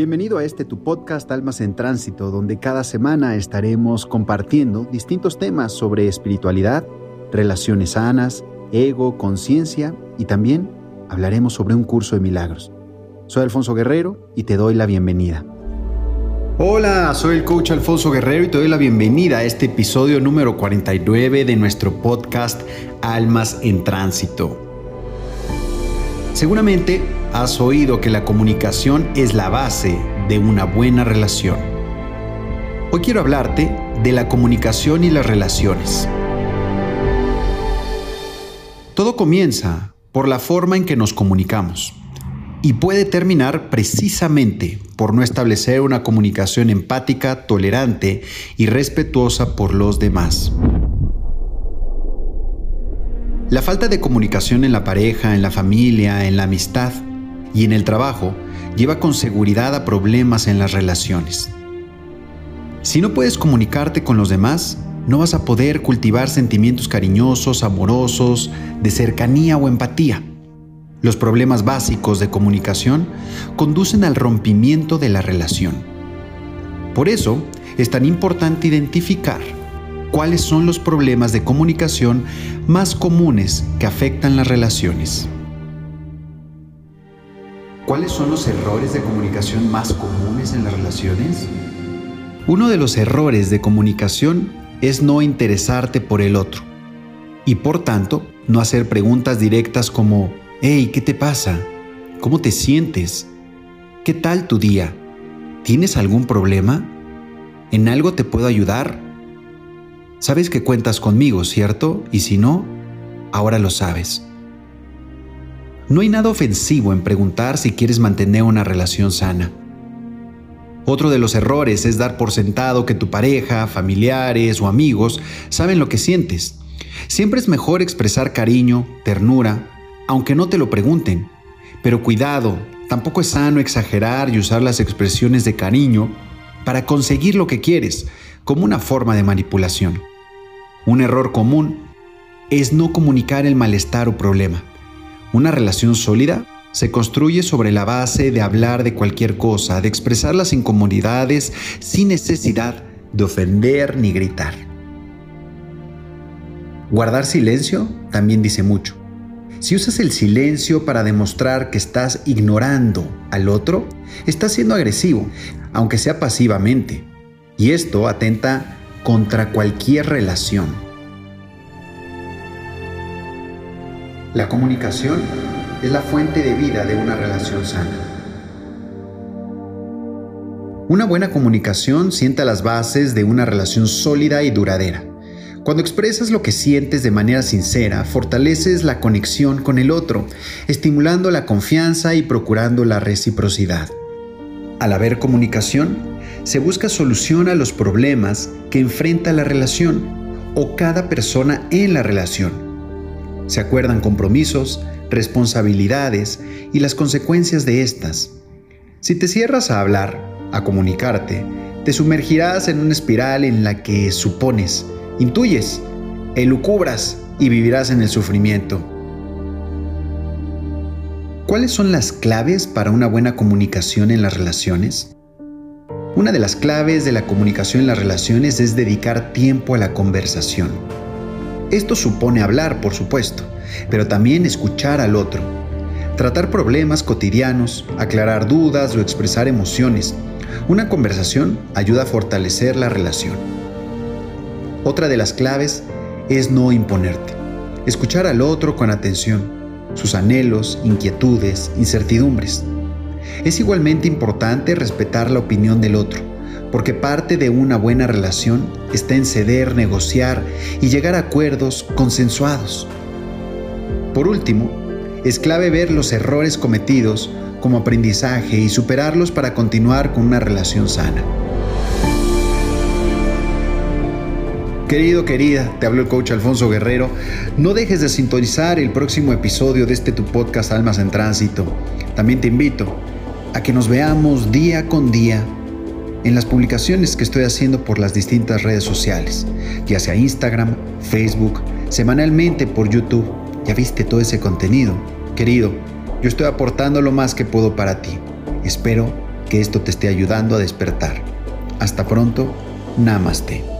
Bienvenido a este tu podcast Almas en Tránsito, donde cada semana estaremos compartiendo distintos temas sobre espiritualidad, relaciones sanas, ego, conciencia y también hablaremos sobre un curso de milagros. Soy Alfonso Guerrero y te doy la bienvenida. Hola, soy el coach Alfonso Guerrero y te doy la bienvenida a este episodio número 49 de nuestro podcast Almas en Tránsito. Seguramente has oído que la comunicación es la base de una buena relación. Hoy quiero hablarte de la comunicación y las relaciones. Todo comienza por la forma en que nos comunicamos y puede terminar precisamente por no establecer una comunicación empática, tolerante y respetuosa por los demás. La falta de comunicación en la pareja, en la familia, en la amistad, y en el trabajo lleva con seguridad a problemas en las relaciones. Si no puedes comunicarte con los demás, no vas a poder cultivar sentimientos cariñosos, amorosos, de cercanía o empatía. Los problemas básicos de comunicación conducen al rompimiento de la relación. Por eso es tan importante identificar cuáles son los problemas de comunicación más comunes que afectan las relaciones. ¿Cuáles son los errores de comunicación más comunes en las relaciones? Uno de los errores de comunicación es no interesarte por el otro y por tanto no hacer preguntas directas como, hey, ¿qué te pasa? ¿Cómo te sientes? ¿Qué tal tu día? ¿Tienes algún problema? ¿En algo te puedo ayudar? Sabes que cuentas conmigo, ¿cierto? Y si no, ahora lo sabes. No hay nada ofensivo en preguntar si quieres mantener una relación sana. Otro de los errores es dar por sentado que tu pareja, familiares o amigos saben lo que sientes. Siempre es mejor expresar cariño, ternura, aunque no te lo pregunten. Pero cuidado, tampoco es sano exagerar y usar las expresiones de cariño para conseguir lo que quieres, como una forma de manipulación. Un error común es no comunicar el malestar o problema. Una relación sólida se construye sobre la base de hablar de cualquier cosa, de expresar las incomodidades sin necesidad de ofender ni gritar. Guardar silencio también dice mucho. Si usas el silencio para demostrar que estás ignorando al otro, estás siendo agresivo, aunque sea pasivamente. Y esto atenta contra cualquier relación. La comunicación es la fuente de vida de una relación sana. Una buena comunicación sienta las bases de una relación sólida y duradera. Cuando expresas lo que sientes de manera sincera, fortaleces la conexión con el otro, estimulando la confianza y procurando la reciprocidad. Al haber comunicación, se busca solución a los problemas que enfrenta la relación o cada persona en la relación se acuerdan compromisos, responsabilidades y las consecuencias de estas. Si te cierras a hablar, a comunicarte, te sumergirás en una espiral en la que supones, intuyes, elucubras y vivirás en el sufrimiento. ¿Cuáles son las claves para una buena comunicación en las relaciones? Una de las claves de la comunicación en las relaciones es dedicar tiempo a la conversación. Esto supone hablar, por supuesto, pero también escuchar al otro. Tratar problemas cotidianos, aclarar dudas o expresar emociones. Una conversación ayuda a fortalecer la relación. Otra de las claves es no imponerte. Escuchar al otro con atención, sus anhelos, inquietudes, incertidumbres. Es igualmente importante respetar la opinión del otro porque parte de una buena relación está en ceder, negociar y llegar a acuerdos consensuados. Por último, es clave ver los errores cometidos como aprendizaje y superarlos para continuar con una relación sana. Querido, querida, te hablo el coach Alfonso Guerrero. No dejes de sintonizar el próximo episodio de este tu podcast Almas en Tránsito. También te invito a que nos veamos día con día en las publicaciones que estoy haciendo por las distintas redes sociales, ya sea Instagram, Facebook, semanalmente por YouTube. Ya viste todo ese contenido. Querido, yo estoy aportando lo más que puedo para ti. Espero que esto te esté ayudando a despertar. Hasta pronto, Namaste.